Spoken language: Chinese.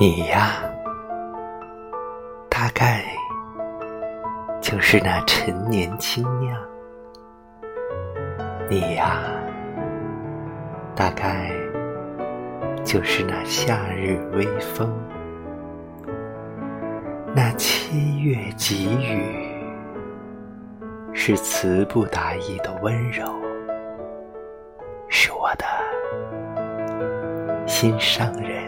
你呀，大概就是那陈年清酿。你呀，大概就是那夏日微风。那七月急雨，是词不达意的温柔，是我的心上人。